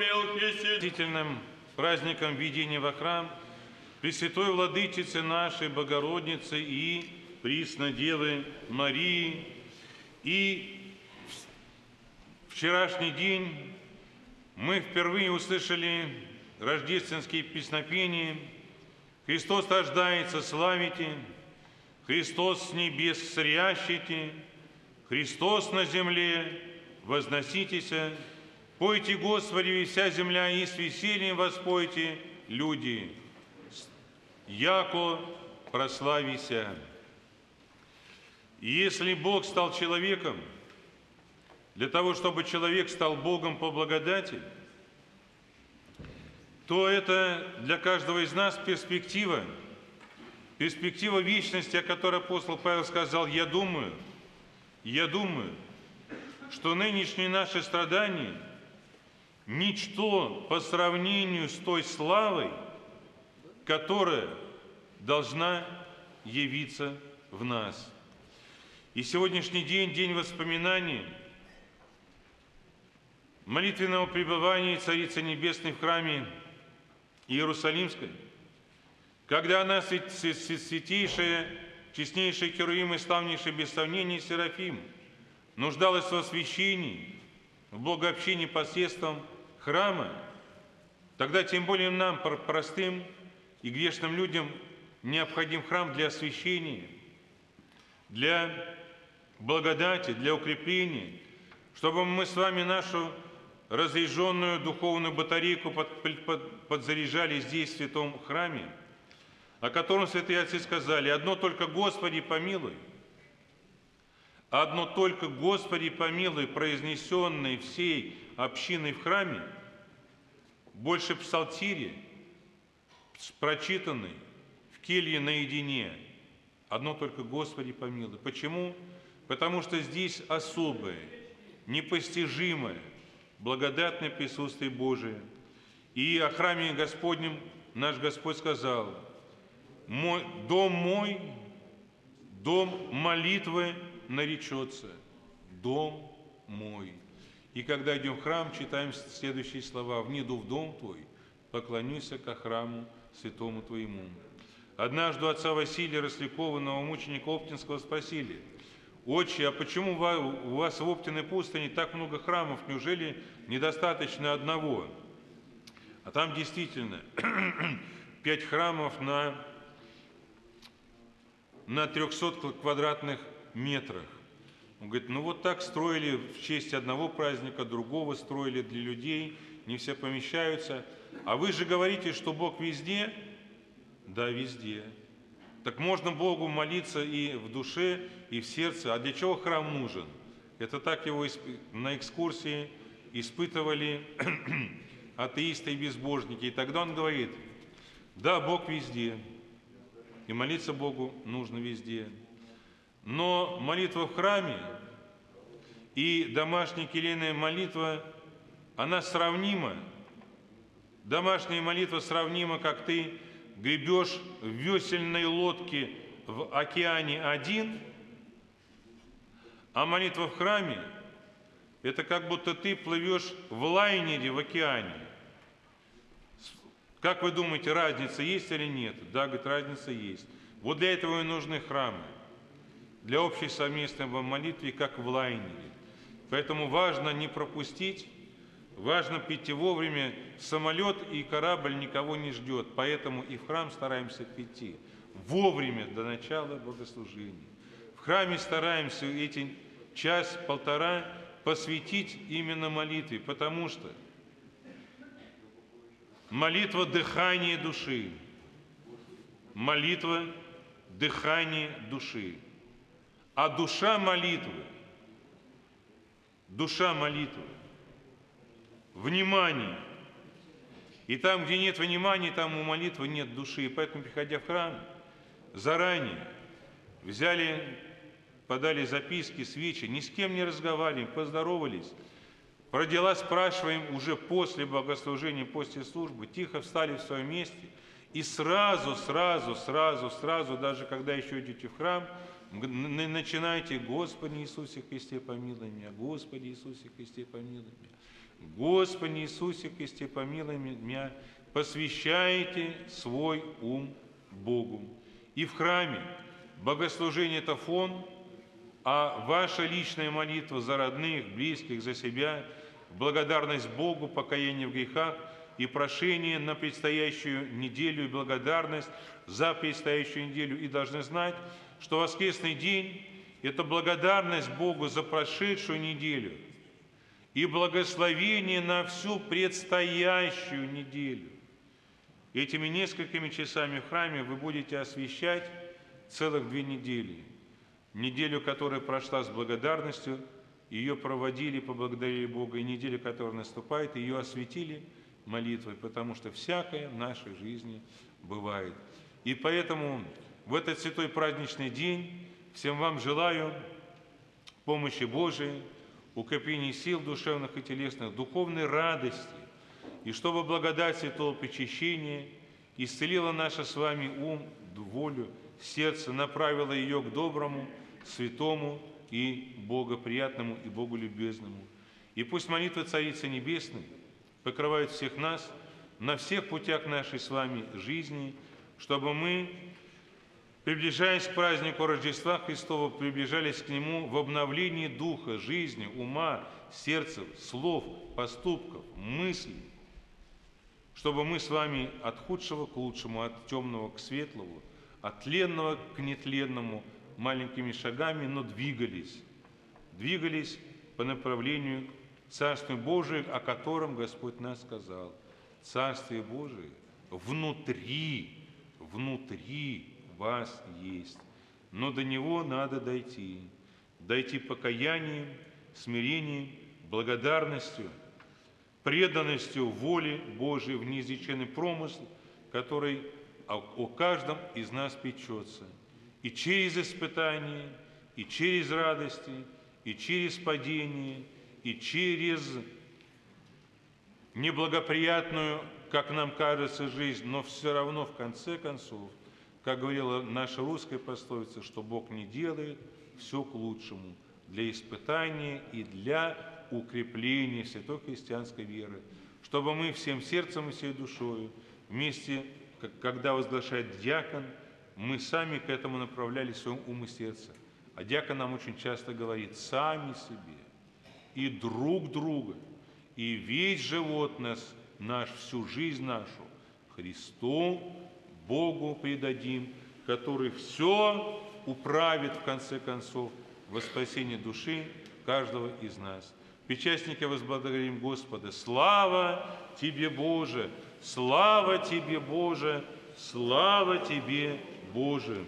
Мелхиседительным праздником введения во храм Пресвятой Владычицы нашей Богородицы и Приснодевы Марии. И вчерашний день мы впервые услышали рождественские песнопения «Христос рождается, славите! Христос с небес срящите! Христос на земле, возноситесь!» Пойте, Господи, вся земля, и с весельем воспойте, люди, яко прославися. Если Бог стал человеком, для того, чтобы человек стал Богом по благодати, то это для каждого из нас перспектива, перспектива вечности, о которой апостол Павел сказал, я думаю, я думаю, что нынешние наши страдания – ничто по сравнению с той славой, которая должна явиться в нас. И сегодняшний день, день воспоминаний, молитвенного пребывания Царицы Небесной в храме Иерусалимской, когда она, святейшая, честнейшая Херувим и славнейшая без сомнения Серафим, нуждалась в освящении, в благообщении посредством храма, тогда тем более нам, простым и грешным людям, необходим храм для освящения, для благодати, для укрепления, чтобы мы с вами нашу разряженную духовную батарейку под, под, подзаряжали здесь, в святом храме, о котором святые отцы сказали, «Одно только Господи помилуй». Одно только Господи помилуй, произнесенное всей общиной в храме, больше псалтири, прочитанный в келье наедине. Одно только Господи помилуй. Почему? Потому что здесь особое, непостижимое, благодатное присутствие Божие. И о храме Господнем наш Господь сказал, мой, «Дом мой, дом молитвы наречется, дом мой». И когда идем в храм, читаем следующие слова. «Вниду в дом твой, поклонюсь ко храму святому твоему». Однажды отца Василия Рослякова, новомученика Оптинского, спросили, «Отче, а почему у вас в Оптиной пустыне так много храмов? Неужели недостаточно одного?» А там действительно пять храмов на, на 300 квадратных метрах. Он говорит, ну вот так строили в честь одного праздника, другого строили для людей, не все помещаются. А вы же говорите, что Бог везде? Да, везде. Так можно Богу молиться и в душе, и в сердце. А для чего храм нужен? Это так его на экскурсии испытывали атеисты и безбожники. И тогда он говорит, да, Бог везде, и молиться Богу нужно везде. Но молитва в храме и домашняя келейная молитва, она сравнима. Домашняя молитва сравнима, как ты гребешь в весельной лодке в океане один, а молитва в храме – это как будто ты плывешь в лайнере в океане. Как вы думаете, разница есть или нет? Да, говорит, разница есть. Вот для этого и нужны храмы для общей совместной молитвы, как в лайнере. Поэтому важно не пропустить, важно прийти вовремя. Самолет и корабль никого не ждет, поэтому и в храм стараемся прийти вовремя до начала богослужения. В храме стараемся эти час-полтора посвятить именно молитве, потому что молитва – дыхание души, молитва – дыхание души. А душа молитвы, душа молитвы, внимание. И там, где нет внимания, там у молитвы нет души. И поэтому, приходя в храм, заранее взяли, подали записки, свечи, ни с кем не разговариваем, поздоровались. Про дела спрашиваем уже после богослужения, после службы, тихо встали в своем месте и сразу, сразу, сразу, сразу, даже когда еще идете в храм, начинайте, Господи Иисусе Христе, помилуй меня, Господи Иисусе Христе, помилуй меня. Господи Иисусе Христе, помилуй меня, посвящайте свой ум Богу. И в храме богослужение – это фон, а ваша личная молитва за родных, близких, за себя, благодарность Богу, покаяние в грехах и прошение на предстоящую неделю и благодарность за предстоящую неделю. И должны знать, что воскресный день – это благодарность Богу за прошедшую неделю и благословение на всю предстоящую неделю. Этими несколькими часами в храме вы будете освещать целых две недели. Неделю, которая прошла с благодарностью, ее проводили, поблагодарили Бога, и неделю, которая наступает, ее осветили молитвой, потому что всякое в нашей жизни бывает. И поэтому в этот святой праздничный день всем вам желаю помощи Божией, укрепления сил душевных и телесных, духовной радости, и чтобы благодать святого причащения исцелила наше с вами ум, волю, сердце, направила ее к доброму, святому и богоприятному и боголюбезному. И пусть молитвы Царицы Небесной покрывают всех нас на всех путях нашей с вами жизни, чтобы мы, приближаясь к празднику Рождества Христова, приближались к Нему в обновлении духа, жизни, ума, сердца, слов, поступков, мыслей, чтобы мы с вами от худшего к лучшему, от темного к светлому, от тленного к нетленному маленькими шагами, но двигались. Двигались по направлению Царствия Божия, о котором Господь нас сказал. Царствие Божие внутри, внутри вас есть. Но до него надо дойти. Дойти покаянием, смирением, благодарностью – преданностью воле Божией в неизреченный промысл, который о каждом из нас печется. И через испытания, и через радости, и через падение, и через неблагоприятную, как нам кажется, жизнь, но все равно в конце концов, как говорила наша русская пословица, что Бог не делает все к лучшему для испытания и для укрепление святой христианской веры, чтобы мы всем сердцем и всей душою вместе, когда возглашает диакон, мы сами к этому направляли свой ум и сердце. А диакон нам очень часто говорит, сами себе и друг друга, и весь живот нас, наш, всю жизнь нашу Христу, Богу предадим, который все управит в конце концов во спасение души каждого из нас. Причастники возблагодарим Господа. Слава Тебе, Боже! Слава Тебе, Боже! Слава Тебе, Боже!